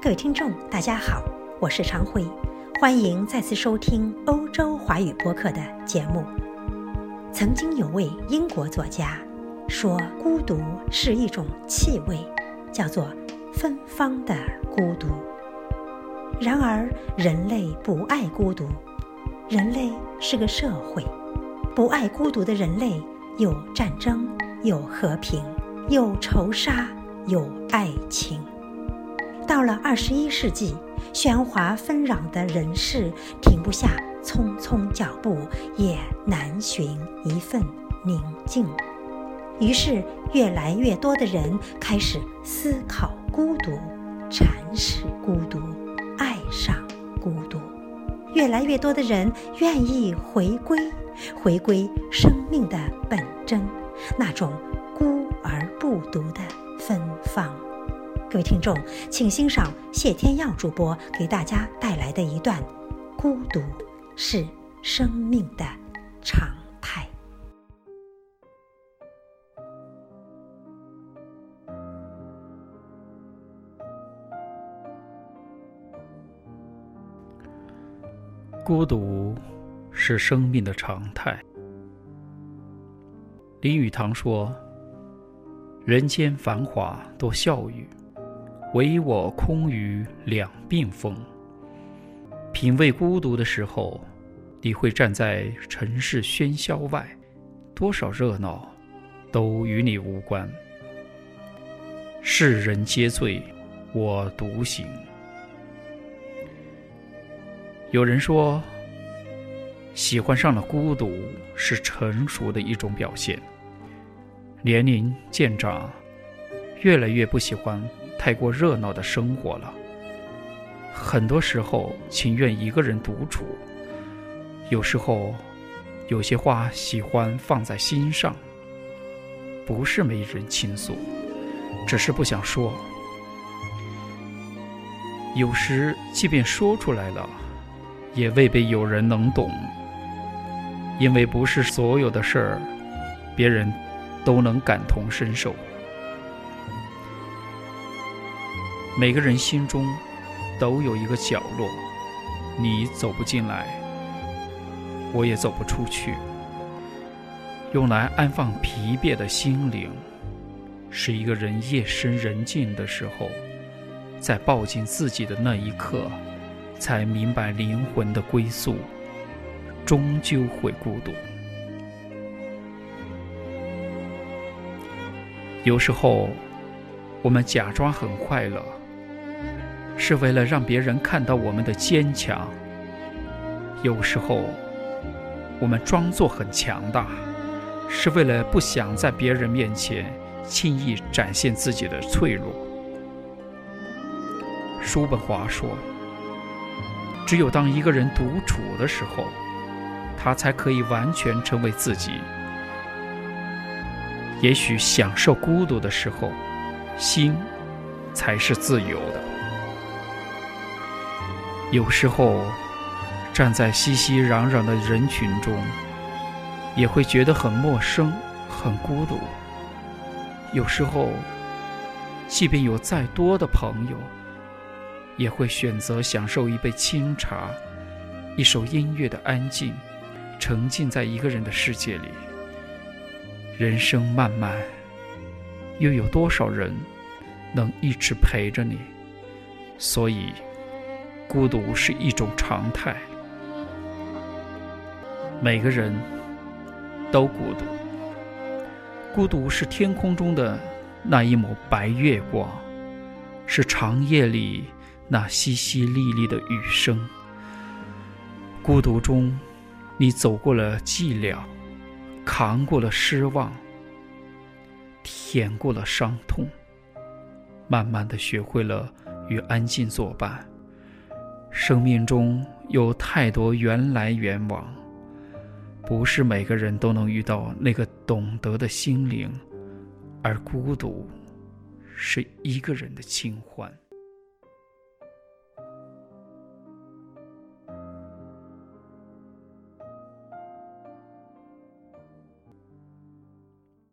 各位听众，大家好，我是常辉，欢迎再次收听欧洲华语播客的节目。曾经有位英国作家说，孤独是一种气味，叫做芬芳的孤独。然而，人类不爱孤独，人类是个社会，不爱孤独的人类有战争，有和平，有仇杀，有爱情。到了二十一世纪，喧哗纷扰的人世停不下匆匆脚步，也难寻一份宁静。于是，越来越多的人开始思考孤独，阐释孤独，爱上孤独。越来越多的人愿意回归，回归生命的本真，那种孤而不独的芬芳。各位听众，请欣赏谢天耀主播给大家带来的一段：孤独是生命的常态。孤独是生命的常态。林语堂说：“人间繁华多笑语。”唯我空余两鬓风。品味孤独的时候，你会站在尘世喧嚣外，多少热闹都与你无关。世人皆醉，我独醒。有人说，喜欢上了孤独是成熟的一种表现。年龄渐长，越来越不喜欢。太过热闹的生活了，很多时候情愿一个人独处。有时候，有些话喜欢放在心上，不是没人倾诉，只是不想说。有时，即便说出来了，也未必有人能懂，因为不是所有的事儿，别人都能感同身受。每个人心中都有一个角落，你走不进来，我也走不出去。用来安放疲惫的心灵，是一个人夜深人静的时候，在抱紧自己的那一刻，才明白灵魂的归宿，终究会孤独。有时候，我们假装很快乐。是为了让别人看到我们的坚强。有时候，我们装作很强大，是为了不想在别人面前轻易展现自己的脆弱。叔本华说：“只有当一个人独处的时候，他才可以完全成为自己。也许享受孤独的时候，心才是自由的。”有时候，站在熙熙攘攘的人群中，也会觉得很陌生、很孤独。有时候，即便有再多的朋友，也会选择享受一杯清茶、一首音乐的安静，沉浸在一个人的世界里。人生漫漫，又有多少人能一直陪着你？所以。孤独是一种常态，每个人都孤独。孤独是天空中的那一抹白月光，是长夜里那淅淅沥沥的雨声。孤独中，你走过了寂寥，扛过了失望，舔过了伤痛，慢慢的学会了与安静作伴。生命中有太多缘来缘往，不是每个人都能遇到那个懂得的心灵，而孤独是一个人的清欢。